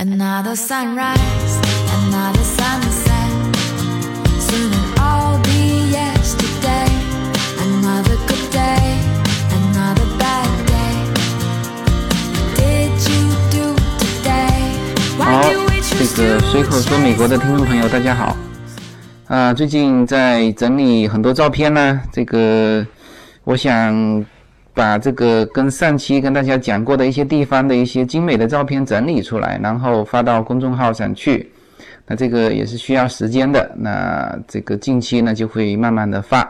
Another sunrise, another sunset. Soon it'll all be yesterday. Another good day, another bad day. Did you do today? 好 Why do we，这 choose 个 to 随口说美国的听众朋友，大家好。啊、最近在整理很多照片呢，这个我想把这个跟上期跟大家讲过的一些地方的一些精美的照片整理出来，然后发到公众号上去。那这个也是需要时间的，那这个近期呢就会慢慢的发。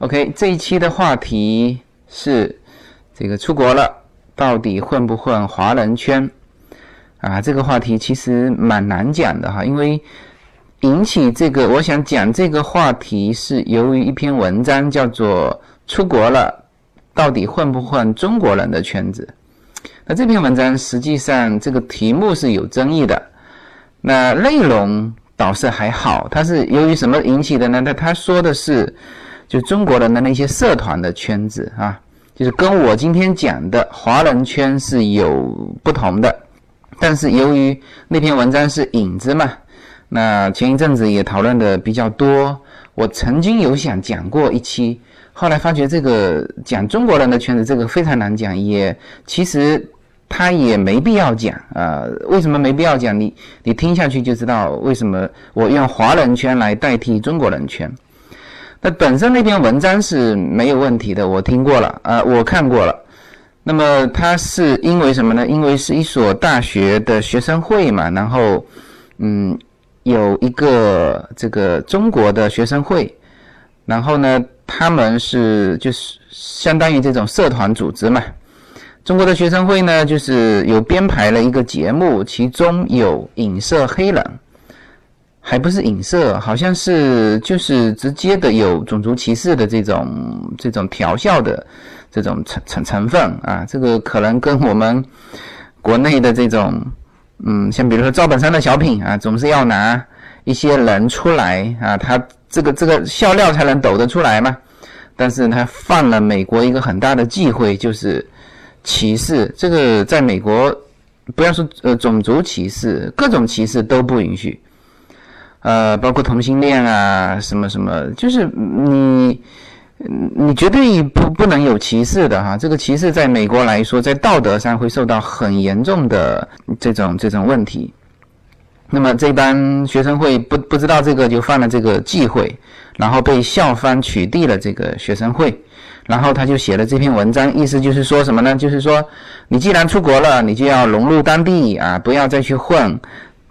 OK，这一期的话题是这个出国了，到底混不混华人圈？啊，这个话题其实蛮难讲的哈，因为引起这个，我想讲这个话题是由于一篇文章叫做《出国了，到底混不混中国人的圈子》。那这篇文章实际上这个题目是有争议的，那内容倒是还好。它是由于什么引起的呢？那他说的是就中国人的那些社团的圈子啊，就是跟我今天讲的华人圈是有不同的。但是由于那篇文章是引子嘛，那前一阵子也讨论的比较多。我曾经有想讲过一期，后来发觉这个讲中国人的圈子这个非常难讲，也其实他也没必要讲啊、为什么没必要讲？你你听下去就知道为什么我用华人圈来代替中国人圈。那本身那篇文章是没有问题的，我听过了啊、我看过了。那么他是因为什么呢？因为是一所大学的学生会嘛，然后，嗯，有一个这个中国的学生会，然后呢，他们是就是相当于这种社团组织嘛。中国的学生会呢，就是有编排了一个节目，其中有影射黑人，还不是影射，好像是就是直接的有种族歧视的这种这种调笑的。这种成成成分啊，这个可能跟我们国内的这种，嗯，像比如说赵本山的小品啊，总是要拿一些人出来啊，他这个这个笑料才能抖得出来嘛。但是他犯了美国一个很大的忌讳，就是歧视。这个在美国，不要说呃种族歧视，各种歧视都不允许。呃，包括同性恋啊，什么什么，就是你。你绝对不不能有歧视的哈，这个歧视在美国来说，在道德上会受到很严重的这种这种问题。那么这帮学生会不不知道这个就犯了这个忌讳，然后被校方取缔了这个学生会，然后他就写了这篇文章，意思就是说什么呢？就是说你既然出国了，你就要融入当地啊，不要再去混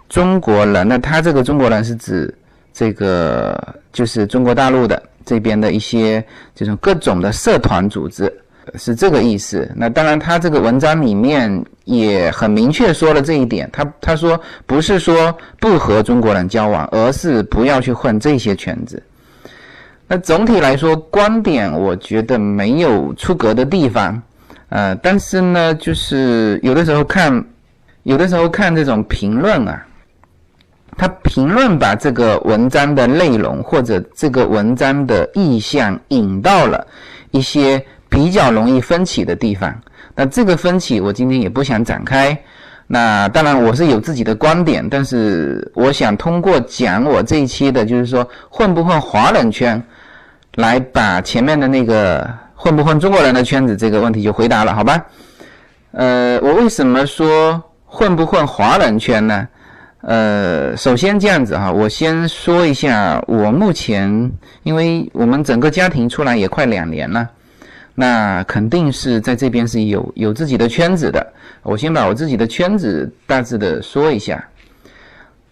中国人。那他这个中国人是指这个就是中国大陆的。这边的一些这种各种的社团组织是这个意思。那当然，他这个文章里面也很明确说了这一点。他他说不是说不和中国人交往，而是不要去混这些圈子。那总体来说，观点我觉得没有出格的地方。呃，但是呢，就是有的时候看，有的时候看这种评论啊。他评论把这个文章的内容或者这个文章的意向引到了一些比较容易分歧的地方。那这个分歧我今天也不想展开。那当然我是有自己的观点，但是我想通过讲我这一期的，就是说混不混华人圈，来把前面的那个混不混中国人的圈子这个问题就回答了，好吧？呃，我为什么说混不混华人圈呢？呃，首先这样子哈，我先说一下，我目前因为我们整个家庭出来也快两年了，那肯定是在这边是有有自己的圈子的。我先把我自己的圈子大致的说一下。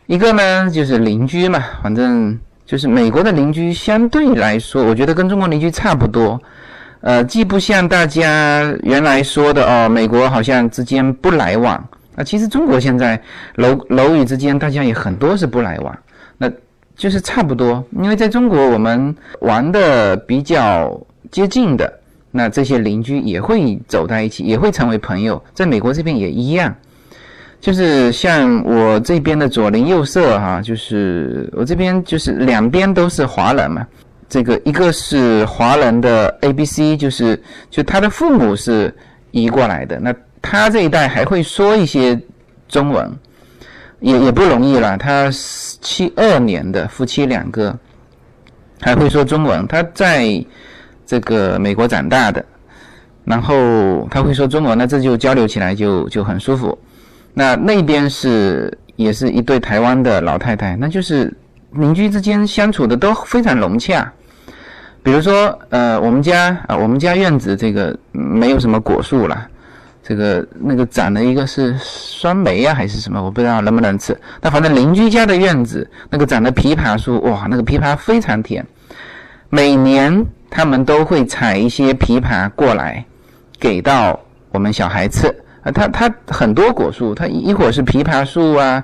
一个呢就是邻居嘛，反正就是美国的邻居相对来说，我觉得跟中国邻居差不多。呃，既不像大家原来说的哦，美国好像之间不来往。啊，其实中国现在楼楼宇之间，大家也很多是不来往，那就是差不多。因为在中国，我们玩的比较接近的，那这些邻居也会走在一起，也会成为朋友。在美国这边也一样，就是像我这边的左邻右舍哈，就是我这边就是两边都是华人嘛。这个一个是华人的 A B C，就是就他的父母是移过来的，那。他这一代还会说一些中文，也也不容易了。他七二年的夫妻两个，还会说中文。他在这个美国长大的，然后他会说中文，那这就交流起来就就很舒服。那那边是也是一对台湾的老太太，那就是邻居之间相处的都非常融洽。比如说，呃，我们家啊，我们家院子这个没有什么果树了，这个那个长的一个是酸梅呀，还是什么，我不知道能不能吃。那反正邻居家的院子那个长的枇杷树，哇，那个枇杷非常甜。每年他们都会采一些枇杷过来，给到我们小孩吃。啊，他他很多果树，他一会儿是枇杷树啊，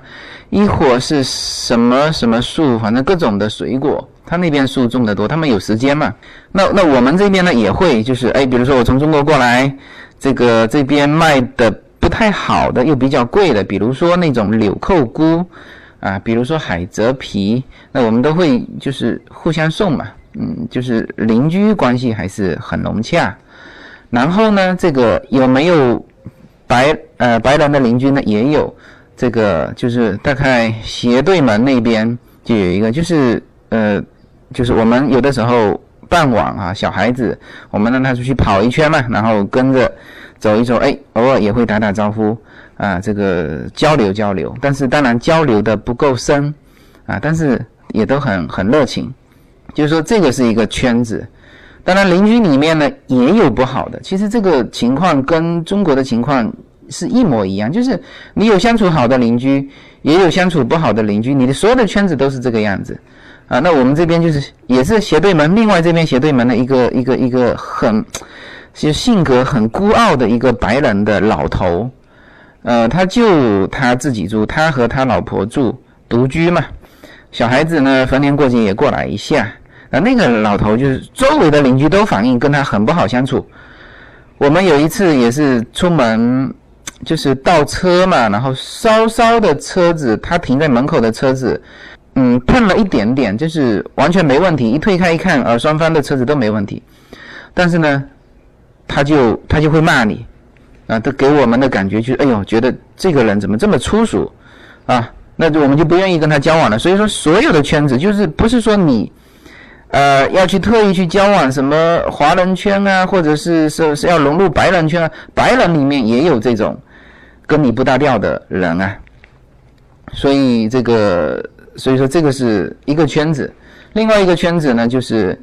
一会儿是什么什么树，反正各种的水果。他那边树种的多，他们有时间嘛？那那我们这边呢也会，就是哎，比如说我从中国过来，这个这边卖的不太好的又比较贵的，比如说那种柳扣菇啊，比如说海蜇皮，那我们都会就是互相送嘛，嗯，就是邻居关系还是很融洽。然后呢，这个有没有白呃白人的邻居呢？也有，这个就是大概斜对门那边就有一个，就是呃。就是我们有的时候傍晚啊，小孩子，我们让他出去跑一圈嘛，然后跟着走一走，哎，偶尔也会打打招呼啊，这个交流交流。但是当然交流的不够深啊，但是也都很很热情。就是说这个是一个圈子。当然邻居里面呢也有不好的，其实这个情况跟中国的情况是一模一样，就是你有相处好的邻居，也有相处不好的邻居，你的所有的圈子都是这个样子。啊，那我们这边就是也是斜对门，另外这边斜对门的一个一个一个很，就性格很孤傲的一个白人的老头，呃，他就他自己住，他和他老婆住独居嘛，小孩子呢逢年过节也过来一下，啊那个老头就是周围的邻居都反映跟他很不好相处，我们有一次也是出门就是倒车嘛，然后稍稍的车子他停在门口的车子。嗯，碰了一点点，就是完全没问题。一推开一看，呃，双方的车子都没问题。但是呢，他就他就会骂你，啊，都给我们的感觉就是，哎呦，觉得这个人怎么这么粗俗，啊，那就我们就不愿意跟他交往了。所以说，所有的圈子就是不是说你，呃，要去特意去交往什么华人圈啊，或者是是是要融入白人圈啊，白人里面也有这种跟你不搭调的人啊。所以这个。所以说这个是一个圈子，另外一个圈子呢，就是，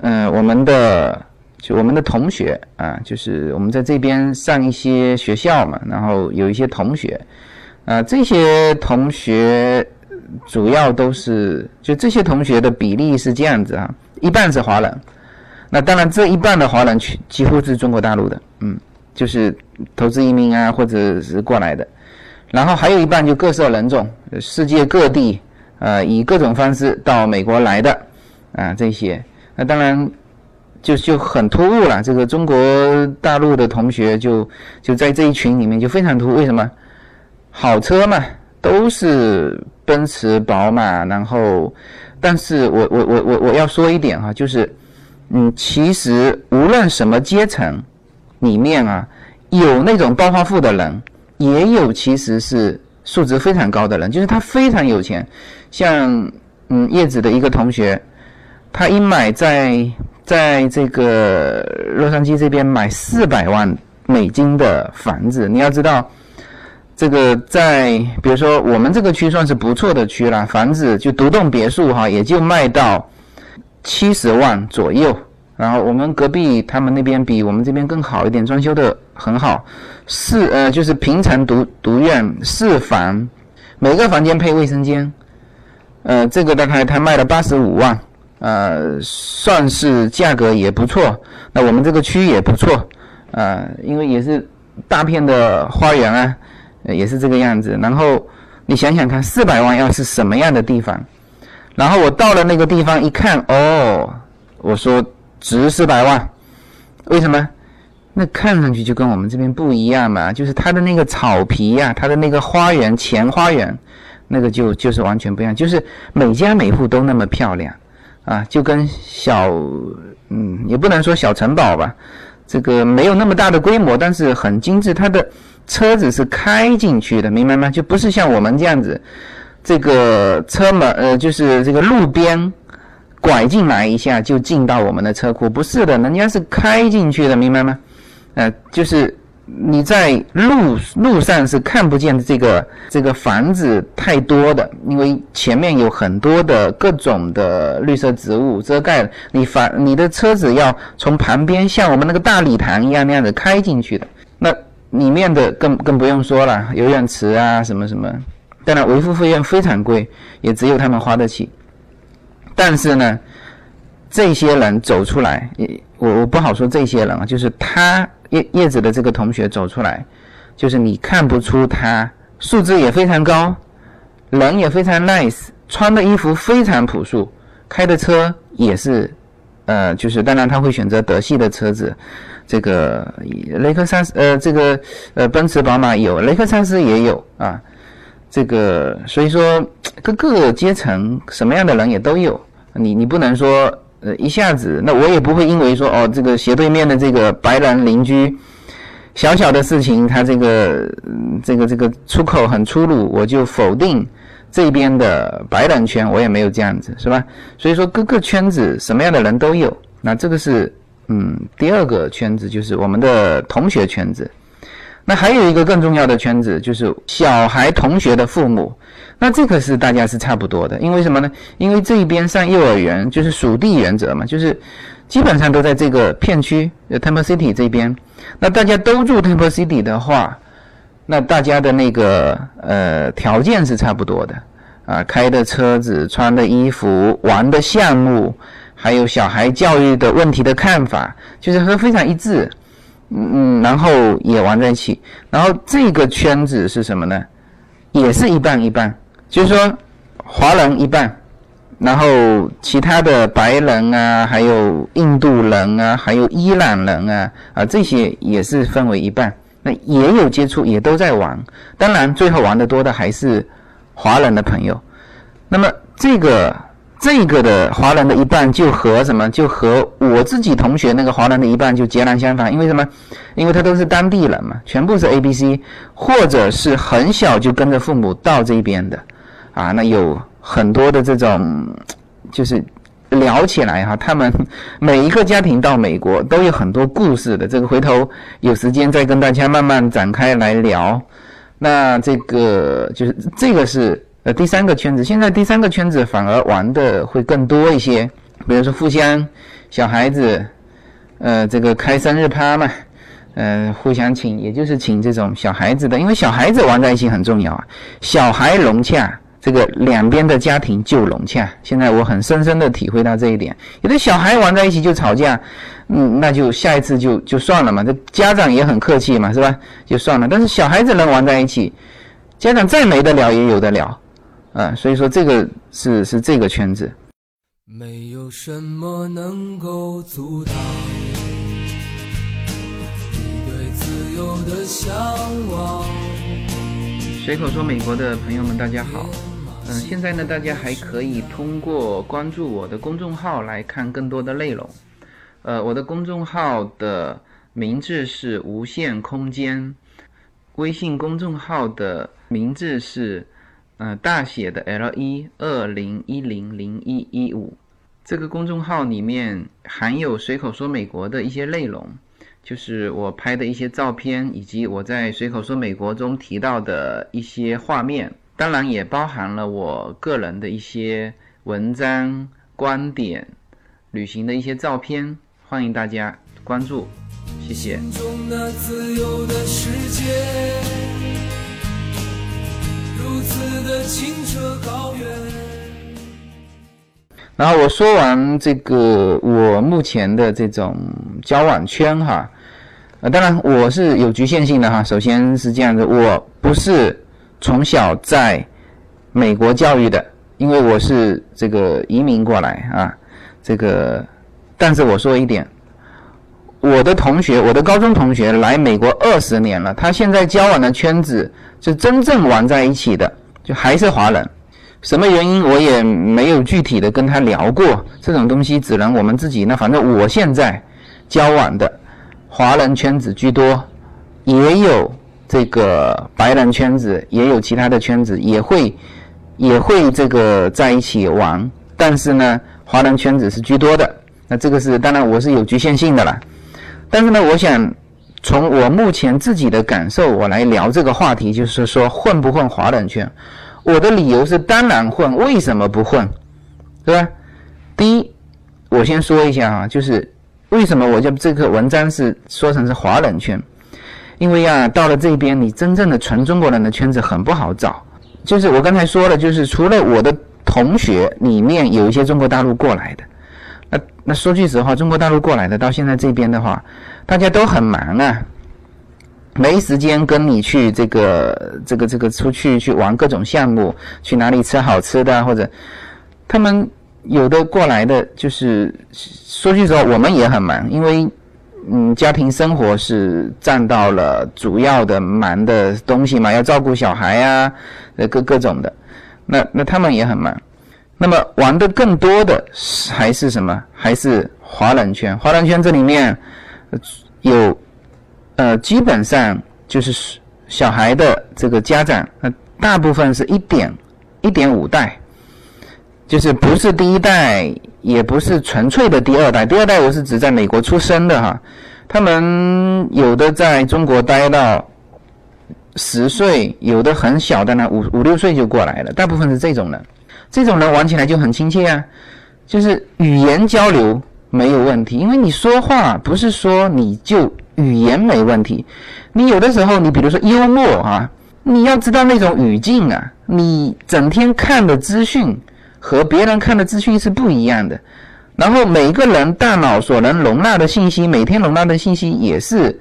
嗯，我们的就我们的同学啊，就是我们在这边上一些学校嘛，然后有一些同学，啊，这些同学主要都是就这些同学的比例是这样子啊，一半是华人，那当然这一半的华人去几乎是中国大陆的，嗯，就是投资移民啊或者是过来的，然后还有一半就各色人种，世界各地。呃，以各种方式到美国来的，啊，这些，那当然就就很突兀了。这个中国大陆的同学就就在这一群里面就非常突。为什么？好车嘛，都是奔驰、宝马，然后，但是我我我我我要说一点哈，就是，嗯，其实无论什么阶层里面啊，有那种暴发户的人，也有其实是素质非常高的人，就是他非常有钱。像嗯叶子的一个同学，他一买在在这个洛杉矶这边买四百万美金的房子，你要知道，这个在比如说我们这个区算是不错的区了，房子就独栋别墅哈，也就卖到七十万左右。然后我们隔壁他们那边比我们这边更好一点，装修的很好，四呃就是平层独独院四房，每个房间配卫生间。呃，这个大概他卖了八十五万，呃，算是价格也不错。那我们这个区也不错，啊，因为也是大片的花园啊，也是这个样子。然后你想想看，四百万要是什么样的地方？然后我到了那个地方一看，哦，我说值四百万，为什么？那看上去就跟我们这边不一样嘛，就是它的那个草皮呀，它的那个花园前花园。那个就就是完全不一样，就是每家每户都那么漂亮，啊，就跟小，嗯，也不能说小城堡吧，这个没有那么大的规模，但是很精致。它的车子是开进去的，明白吗？就不是像我们这样子，这个车门呃，就是这个路边拐进来一下就进到我们的车库，不是的，人家是开进去的，明白吗？呃，就是你在路路上是看不见这个这个房子太多的，因为前面有很多的各种的绿色植物遮盖了，你房你的车子要从旁边像我们那个大礼堂一样那样子开进去的，里面的更更不用说了，游泳池啊什么什么，当然维护费用非常贵，也只有他们花得起。但是呢，这些人走出来，我我不好说这些人啊，就是他叶叶子的这个同学走出来，就是你看不出他素质也非常高，人也非常 nice，穿的衣服非常朴素，开的车也是，呃，就是当然他会选择德系的车子。这个雷克萨斯，呃，这个呃，奔驰、宝马有，雷克萨斯也有啊。这个所以说，各个阶层什么样的人也都有。你你不能说，呃，一下子，那我也不会因为说，哦，这个斜对面的这个白人邻居，小小的事情，他这个这个这个出口很粗鲁，我就否定这边的白人圈，我也没有这样子，是吧？所以说，各个圈子什么样的人都有。那这个是。嗯，第二个圈子就是我们的同学圈子，那还有一个更重要的圈子就是小孩同学的父母，那这个是大家是差不多的，因为什么呢？因为这一边上幼儿园就是属地原则嘛，就是基本上都在这个片区，Temple City 这边，那大家都住 Temple City 的话，那大家的那个呃条件是差不多的啊，开的车子、穿的衣服、玩的项目。还有小孩教育的问题的看法，就是和非常一致，嗯，然后也玩在一起，然后这个圈子是什么呢？也是一半一半，就是说华人一半，然后其他的白人啊，还有印度人啊，还有伊朗人啊，啊这些也是分为一半，那也有接触，也都在玩，当然最后玩的多的还是华人的朋友，那么这个。这个的华人的一半就和什么？就和我自己同学那个华人的一半就截然相反。因为什么？因为他都是当地人嘛，全部是 A、B、C，或者是很小就跟着父母到这边的，啊，那有很多的这种，就是聊起来哈，他们每一个家庭到美国都有很多故事的。这个回头有时间再跟大家慢慢展开来聊。那这个就是这个是。呃，第三个圈子，现在第三个圈子反而玩的会更多一些，比如说互相小孩子，呃，这个开生日趴嘛，呃，互相请，也就是请这种小孩子的，因为小孩子玩在一起很重要啊，小孩融洽，这个两边的家庭就融洽。现在我很深深的体会到这一点，有的小孩玩在一起就吵架，嗯，那就下一次就就算了嘛，这家长也很客气嘛，是吧？就算了。但是小孩子能玩在一起，家长再没得了也有得了。啊，所以说这个是是这个圈子。没有什么能够阻挡你对自由的向往。随口说美国的朋友们，大家好。嗯，现在呢，大家还可以通过关注我的公众号来看更多的内容。呃，我的公众号的名字是无限空间，微信公众号的名字是。嗯，大写的 L 一二零一零零一一五，这个公众号里面含有随口说美国的一些内容，就是我拍的一些照片，以及我在随口说美国中提到的一些画面，当然也包含了我个人的一些文章、观点、旅行的一些照片，欢迎大家关注，谢谢。心中那自由的世界次的清澈高原然后我说完这个我目前的这种交往圈哈，呃，当然我是有局限性的哈。首先是这样子，我不是从小在美国教育的，因为我是这个移民过来啊。这个，但是我说一点，我的同学，我的高中同学来美国二十年了，他现在交往的圈子是真正玩在一起的。就还是华人，什么原因我也没有具体的跟他聊过，这种东西只能我们自己。那反正我现在交往的华人圈子居多，也有这个白人圈子，也有其他的圈子，也会也会这个在一起玩，但是呢，华人圈子是居多的。那这个是当然我是有局限性的啦，但是呢，我想从我目前自己的感受，我来聊这个话题，就是说混不混华人圈？我的理由是当然混，为什么不混？对吧？第一，我先说一下啊，就是为什么我就这个文章是说成是华人圈？因为啊，到了这边，你真正的纯中国人的圈子很不好找。就是我刚才说了，就是除了我的同学里面有一些中国大陆过来的，那那说句实话，中国大陆过来的到现在这边的话，大家都很忙啊，没时间跟你去这个这个这个出去去玩各种项目，去哪里吃好吃的，或者他们有的过来的，就是说句实话，我们也很忙，因为。嗯，家庭生活是占到了主要的忙的东西嘛，要照顾小孩呀，呃，各各种的，那那他们也很忙。那么玩的更多的还是什么？还是华人圈？华人圈这里面有，呃，基本上就是小孩的这个家长，呃，大部分是一点一点五代，就是不是第一代。也不是纯粹的第二代，第二代我是指在美国出生的哈，他们有的在中国待到十岁，有的很小的呢，五五六岁就过来了，大部分是这种人，这种人玩起来就很亲切啊，就是语言交流没有问题，因为你说话不是说你就语言没问题，你有的时候你比如说幽默啊，你要知道那种语境啊，你整天看的资讯。和别人看的资讯是不一样的，然后每个人大脑所能容纳的信息，每天容纳的信息也是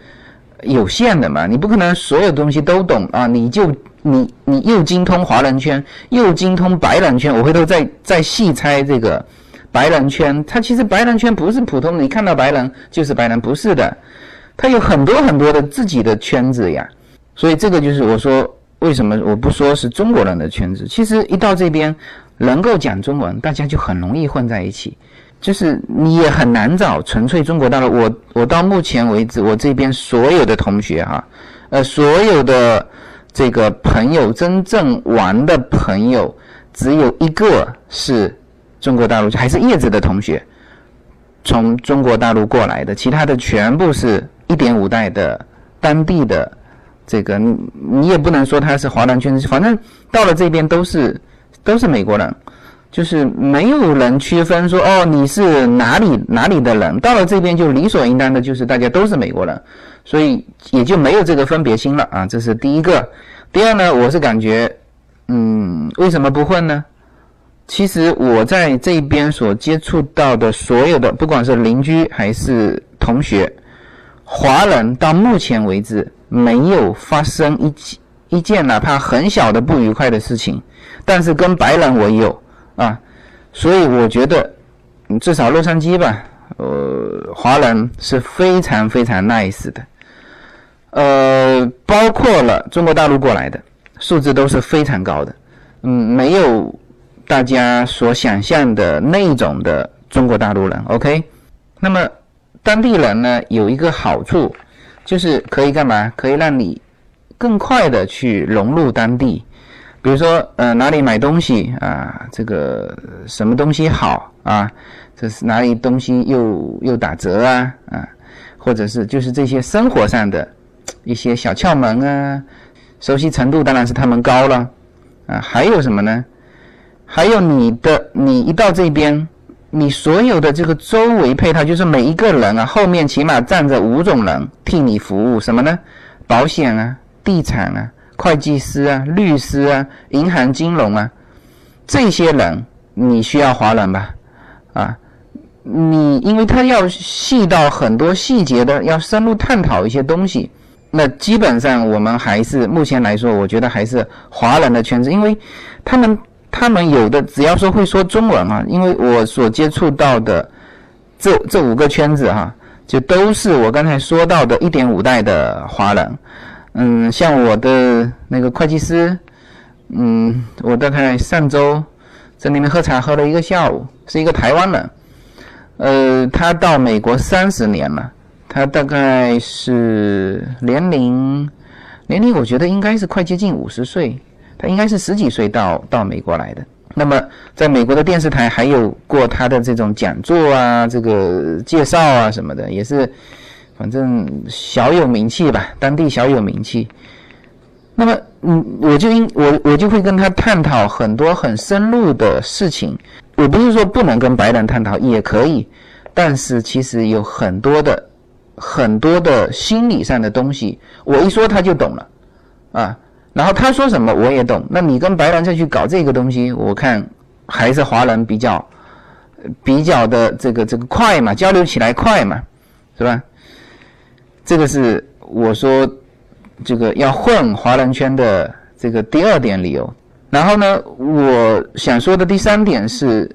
有限的嘛。你不可能所有东西都懂啊！你就你你又精通华人圈，又精通白人圈。我回头再再细拆这个白人圈，它其实白人圈不是普通，你看到白人就是白人，不是的，它有很多很多的自己的圈子呀。所以这个就是我说为什么我不说是中国人的圈子，其实一到这边。能够讲中文，大家就很容易混在一起，就是你也很难找纯粹中国大陆。我我到目前为止，我这边所有的同学哈，呃，所有的这个朋友，真正玩的朋友，只有一个是中国大陆，还是叶子的同学，从中国大陆过来的，其他的全部是一点五代的当地的这个，你也不能说他是华南圈子，反正到了这边都是。都是美国人，就是没有人区分说哦你是哪里哪里的人，到了这边就理所应当的就是大家都是美国人，所以也就没有这个分别心了啊，这是第一个。第二呢，我是感觉，嗯，为什么不混呢？其实我在这边所接触到的所有的，不管是邻居还是同学，华人到目前为止没有发生一起。一件哪怕很小的不愉快的事情，但是跟白人我有啊，所以我觉得至少洛杉矶吧，呃，华人是非常非常 nice 的，呃，包括了中国大陆过来的素质都是非常高的，嗯，没有大家所想象的那种的中国大陆人。OK，那么当地人呢有一个好处，就是可以干嘛？可以让你。更快的去融入当地，比如说，呃，哪里买东西啊？这个什么东西好啊？这是哪里东西又又打折啊？啊，或者是就是这些生活上的一些小窍门啊，熟悉程度当然是他们高了啊。还有什么呢？还有你的，你一到这边，你所有的这个周围配套，就是每一个人啊，后面起码站着五种人替你服务，什么呢？保险啊。地产啊，会计师啊，律师啊，银行金融啊，这些人你需要华人吧？啊，你因为他要细到很多细节的，要深入探讨一些东西，那基本上我们还是目前来说，我觉得还是华人的圈子，因为他们他们有的只要说会说中文啊，因为我所接触到的这这五个圈子哈，就都是我刚才说到的一点五代的华人。嗯，像我的那个会计师，嗯，我大概上周在那边喝茶喝了一个下午，是一个台湾人，呃，他到美国三十年了，他大概是年龄年龄我觉得应该是快接近五十岁，他应该是十几岁到到美国来的。那么在美国的电视台还有过他的这种讲座啊，这个介绍啊什么的，也是反正小有名气吧，当地小有名气。那么，嗯，我就应我我就会跟他探讨很多很深入的事情。我不是说不能跟白人探讨，也可以，但是其实有很多的很多的心理上的东西，我一说他就懂了，啊，然后他说什么我也懂。那你跟白人再去搞这个东西，我看还是华人比较比较的这个这个快嘛，交流起来快嘛，是吧？这个是我说。这个要混华人圈的这个第二点理由，然后呢，我想说的第三点是，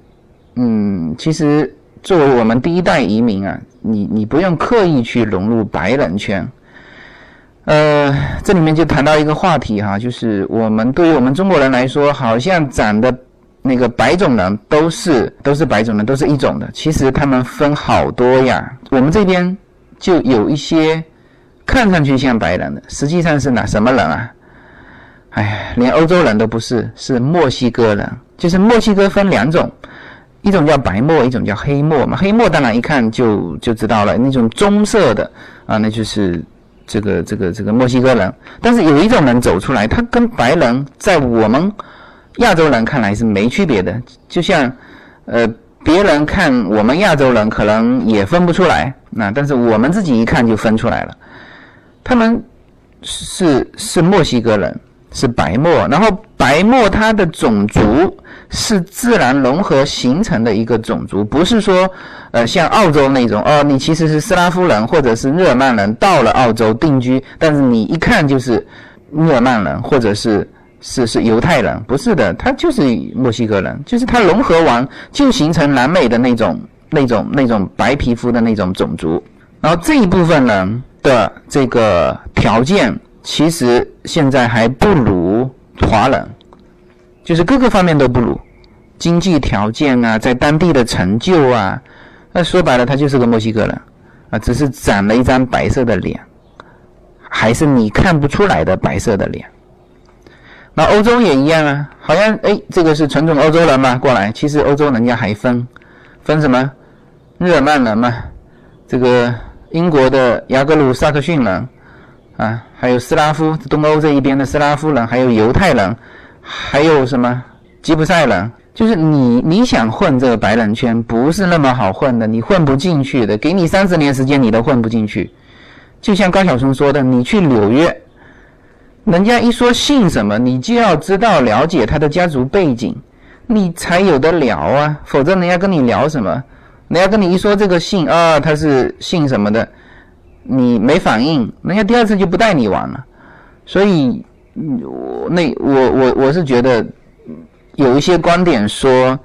嗯，其实作为我们第一代移民啊，你你不用刻意去融入白人圈，呃，这里面就谈到一个话题哈，就是我们对于我们中国人来说，好像长的那个白种人都是都是白种人，都是一种的，其实他们分好多呀，我们这边就有一些。看上去像白人的，实际上是哪什么人啊？哎，连欧洲人都不是，是墨西哥人。就是墨西哥分两种，一种叫白墨，一种叫黑墨嘛。黑墨当然一看就就知道了，那种棕色的啊，那就是这个这个这个墨西哥人。但是有一种人走出来，他跟白人在我们亚洲人看来是没区别的，就像呃别人看我们亚洲人可能也分不出来，那但是我们自己一看就分出来了。他们是是墨西哥人，是白墨，然后白墨它的种族是自然融合形成的一个种族，不是说呃像澳洲那种哦，你其实是斯拉夫人或者是日耳曼人到了澳洲定居，但是你一看就是日耳曼人或者是是是犹太人，不是的，他就是墨西哥人，就是他融合完就形成南美的那种那种那种白皮肤的那种种族，然后这一部分人。的这个条件，其实现在还不如华人，就是各个方面都不如，经济条件啊，在当地的成就啊，那说白了，他就是个墨西哥人。啊，只是长了一张白色的脸，还是你看不出来的白色的脸。那欧洲也一样啊，好像哎，这个是纯种欧洲人嘛，过来，其实欧洲人家还分分什么？日耳曼人嘛，这个。英国的雅各鲁萨克逊人，啊，还有斯拉夫东欧这一边的斯拉夫人，还有犹太人，还有什么吉普赛人？就是你你想混这个白人圈，不是那么好混的，你混不进去的。给你三十年时间，你都混不进去。就像高晓松说的，你去纽约，人家一说姓什么，你就要知道了解他的家族背景，你才有的聊啊，否则人家跟你聊什么？人家跟你一说这个姓啊，他是姓什么的，你没反应，人家第二次就不带你玩了。所以，我那我我我是觉得有一些观点说，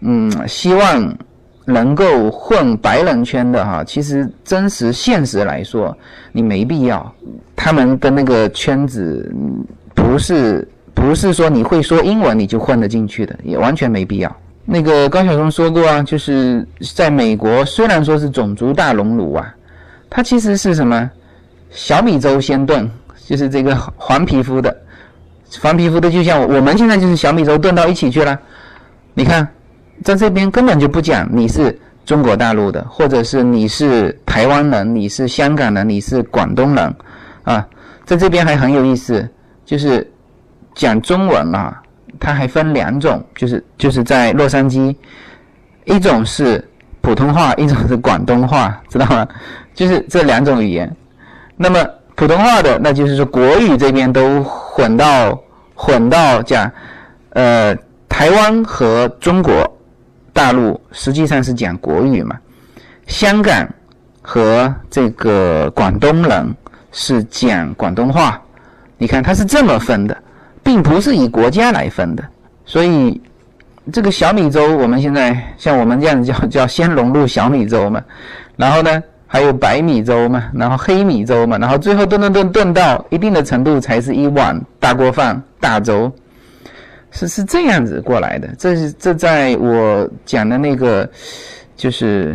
嗯，希望能够混白人圈的哈，其实真实现实来说，你没必要。他们的那个圈子不是不是说你会说英文你就混得进去的，也完全没必要。那个高晓松说过啊，就是在美国，虽然说是种族大熔炉啊，它其实是什么小米粥先炖，就是这个黄皮肤的，黄皮肤的就像我们现在就是小米粥炖到一起去了。你看，在这边根本就不讲你是中国大陆的，或者是你是台湾人，你是香港人，你是广东人啊，在这边还很有意思，就是讲中文啊。它还分两种，就是就是在洛杉矶，一种是普通话，一种是广东话，知道吗？就是这两种语言。那么普通话的，那就是说国语这边都混到混到讲，呃，台湾和中国大陆实际上是讲国语嘛，香港和这个广东人是讲广东话。你看，它是这么分的。并不是以国家来分的，所以这个小米粥，我们现在像我们这样叫 叫先融入小米粥嘛，然后呢还有白米粥嘛，然后黑米粥嘛，然后最后炖炖炖炖到一定的程度才是一碗大锅饭大粥，是是这样子过来的。这是这在我讲的那个就是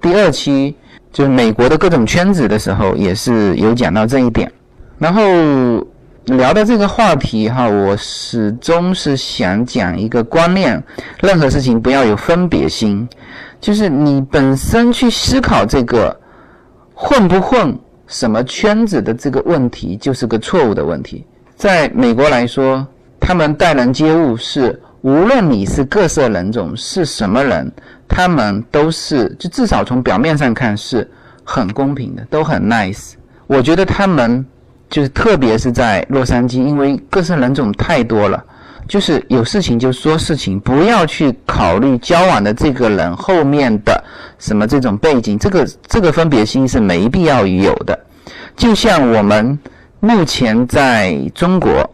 第二期就是美国的各种圈子的时候，也是有讲到这一点，然后。聊到这个话题哈，我始终是想讲一个观念：任何事情不要有分别心，就是你本身去思考这个混不混什么圈子的这个问题，就是个错误的问题。在美国来说，他们待人接物是无论你是各色人种是什么人，他们都是就至少从表面上看是很公平的，都很 nice。我觉得他们。就是特别是在洛杉矶，因为各色人种太多了，就是有事情就说事情，不要去考虑交往的这个人后面的什么这种背景，这个这个分别心是没必要有的。就像我们目前在中国，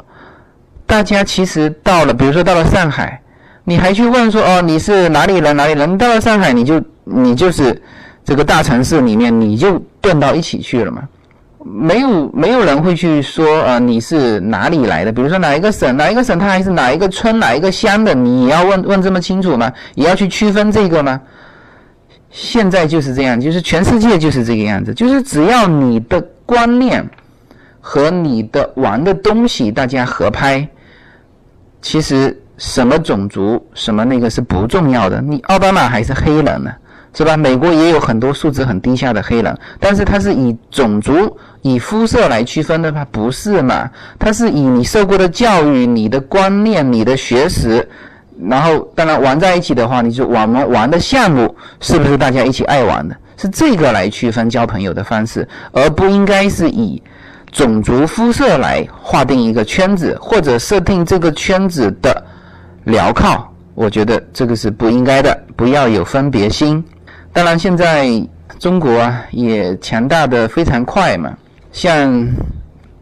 大家其实到了，比如说到了上海，你还去问说哦你是哪里人哪里人？到了上海你就你就是这个大城市里面你就混到一起去了嘛。没有没有人会去说，呃，你是哪里来的？比如说哪一个省，哪一个省，他还是哪一个村，哪一个乡的？你要问问这么清楚吗？也要去区分这个吗？现在就是这样，就是全世界就是这个样子，就是只要你的观念和你的玩的东西大家合拍，其实什么种族什么那个是不重要的。你奥巴马还是黑人呢？是吧？美国也有很多素质很低下的黑人，但是他是以种族、以肤色来区分的吗？不是嘛？他是以你受过的教育、你的观念、你的学识，然后当然玩在一起的话，你就玩玩玩的项目是不是大家一起爱玩的？是这个来区分交朋友的方式，而不应该是以种族、肤色来划定一个圈子，或者设定这个圈子的镣铐。我觉得这个是不应该的，不要有分别心。当然，现在中国啊也强大的非常快嘛。像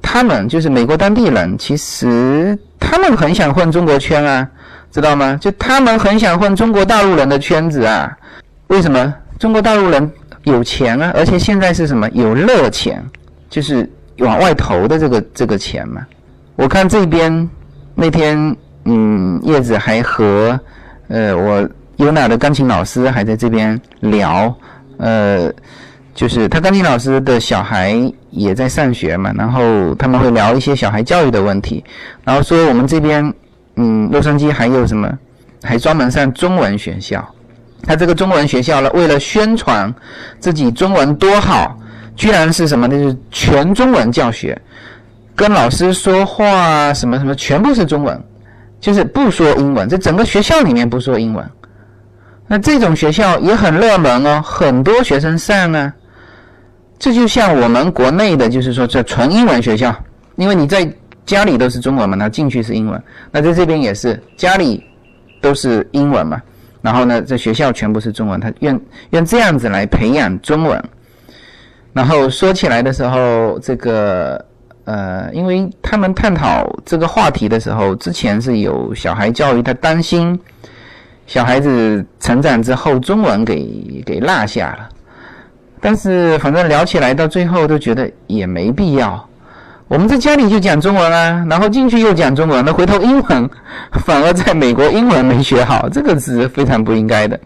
他们就是美国当地人，其实他们很想混中国圈啊，知道吗？就他们很想混中国大陆人的圈子啊。为什么？中国大陆人有钱啊，而且现在是什么？有热钱，就是往外投的这个这个钱嘛。我看这边那天，嗯，叶子还和呃我。优娜的钢琴老师还在这边聊，呃，就是他钢琴老师的小孩也在上学嘛，然后他们会聊一些小孩教育的问题，然后说我们这边，嗯，洛杉矶还有什么，还专门上中文学校，他这个中文学校呢，为了宣传自己中文多好，居然是什么？就是全中文教学，跟老师说话什么什么全部是中文，就是不说英文，在整个学校里面不说英文。那这种学校也很热门哦，很多学生上啊。这就像我们国内的，就是说这纯英文学校，因为你在家里都是中文嘛，那进去是英文。那在这边也是家里都是英文嘛，然后呢，这学校全部是中文，他愿愿这样子来培养中文。然后说起来的时候，这个呃，因为他们探讨这个话题的时候，之前是有小孩教育，他担心。小孩子成长之后，中文给给落下了，但是反正聊起来到最后都觉得也没必要。我们在家里就讲中文啊，然后进去又讲中文，那回头英文反而在美国英文没学好，这个是非常不应该的。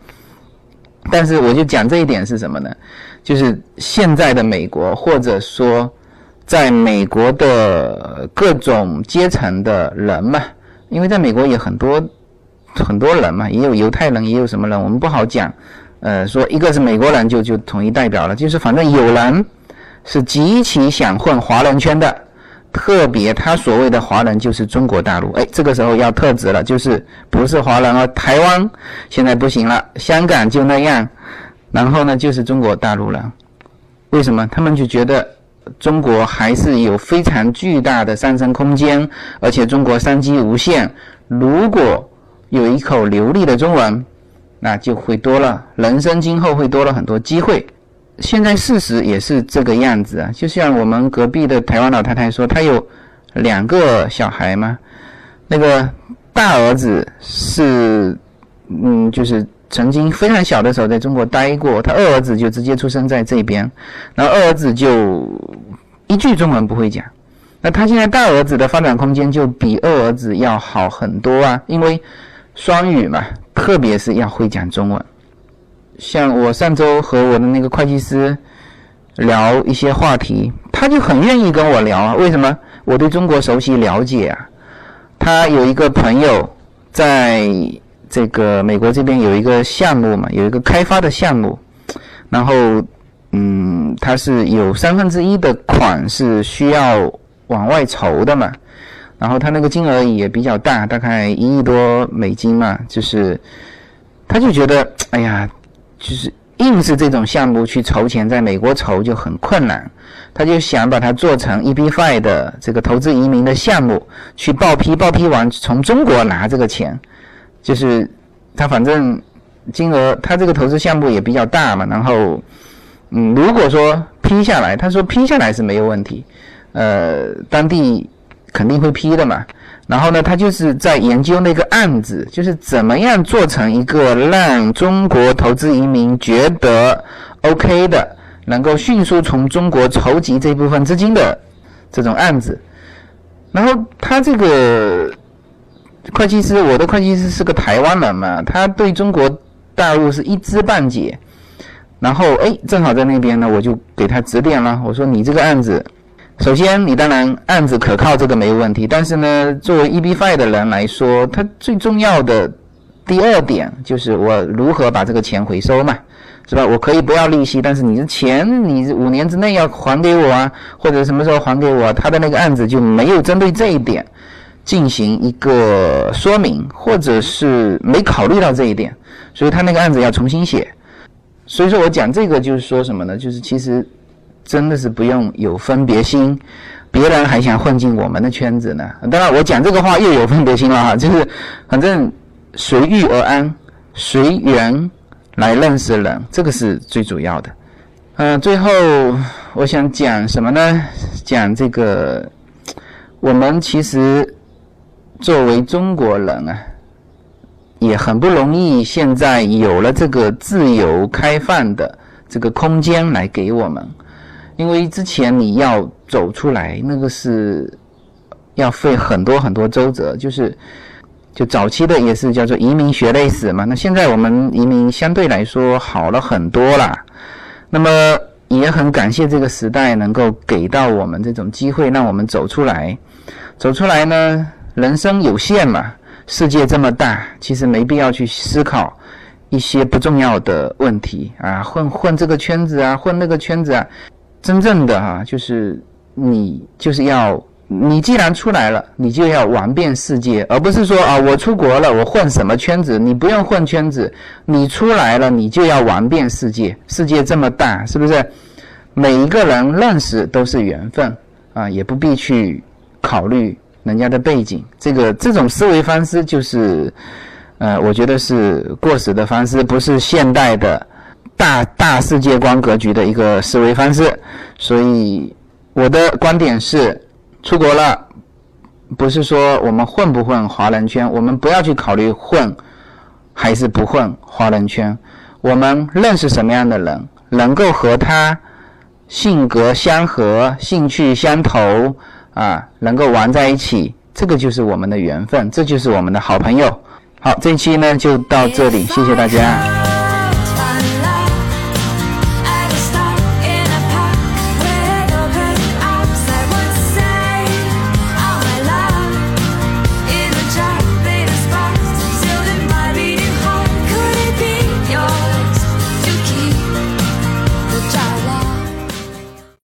但是我就讲这一点是什么呢？就是现在的美国，或者说在美国的各种阶层的人嘛，因为在美国也很多。很多人嘛，也有犹太人，也有什么人，我们不好讲。呃，说一个是美国人就就统一代表了，就是反正有人是极其想混华人圈的，特别他所谓的华人就是中国大陆。哎，这个时候要特指了，就是不是华人啊，台湾现在不行了，香港就那样，然后呢就是中国大陆了。为什么？他们就觉得中国还是有非常巨大的上升空间，而且中国商机无限。如果有一口流利的中文，那就会多了，人生今后会多了很多机会。现在事实也是这个样子啊，就像我们隔壁的台湾老太太说，她有两个小孩嘛，那个大儿子是，嗯，就是曾经非常小的时候在中国待过，他二儿子就直接出生在这边，然后二儿子就一句中文不会讲，那他现在大儿子的发展空间就比二儿子要好很多啊，因为。双语嘛，特别是要会讲中文。像我上周和我的那个会计师聊一些话题，他就很愿意跟我聊啊。为什么？我对中国熟悉了解啊。他有一个朋友在这个美国这边有一个项目嘛，有一个开发的项目，然后嗯，他是有三分之一的款是需要往外筹的嘛，然后他那个金额也比较大，大概一亿多美金嘛，就是他就觉得哎呀，就是。硬是这种项目去筹钱，在美国筹就很困难，他就想把它做成 EB5 的这个投资移民的项目，去报批，报批完从中国拿这个钱，就是他反正金额，他这个投资项目也比较大嘛，然后，嗯，如果说批下来，他说批下来是没有问题，呃，当地肯定会批的嘛。然后呢，他就是在研究那个案子，就是怎么样做成一个让中国投资移民觉得 OK 的，能够迅速从中国筹集这部分资金的这种案子。然后他这个会计师，我的会计师是个台湾人嘛，他对中国大陆是一知半解。然后哎，正好在那边呢，我就给他指点了，我说你这个案子。首先，你当然案子可靠，这个没有问题。但是呢，作为 EB5 的人来说，他最重要的第二点就是我如何把这个钱回收嘛，是吧？我可以不要利息，但是你的钱你五年之内要还给我啊，或者什么时候还给我？他的那个案子就没有针对这一点进行一个说明，或者是没考虑到这一点，所以他那个案子要重新写。所以说我讲这个就是说什么呢？就是其实。真的是不用有分别心，别人还想混进我们的圈子呢。当然，我讲这个话又有分别心了哈，就是反正随遇而安，随缘来认识人，这个是最主要的。嗯，最后我想讲什么呢？讲这个，我们其实作为中国人啊，也很不容易。现在有了这个自由开放的这个空间来给我们。因为之前你要走出来，那个是要费很多很多周折，就是就早期的也是叫做移民血泪史嘛。那现在我们移民相对来说好了很多了，那么也很感谢这个时代能够给到我们这种机会，让我们走出来。走出来呢，人生有限嘛，世界这么大，其实没必要去思考一些不重要的问题啊，混混这个圈子啊，混那个圈子啊。真正的哈，就是你就是要你既然出来了，你就要玩遍世界，而不是说啊，我出国了，我混什么圈子？你不用混圈子，你出来了，你就要玩遍世界。世界这么大，是不是？每一个人认识都是缘分啊，也不必去考虑人家的背景。这个这种思维方式就是，呃，我觉得是过时的方式，不是现代的。大大世界观格局的一个思维方式，所以我的观点是，出国了，不是说我们混不混华人圈，我们不要去考虑混还是不混华人圈，我们认识什么样的人，能够和他性格相合、兴趣相投啊，能够玩在一起，这个就是我们的缘分，这就是我们的好朋友。好，这期呢就到这里，谢谢大家。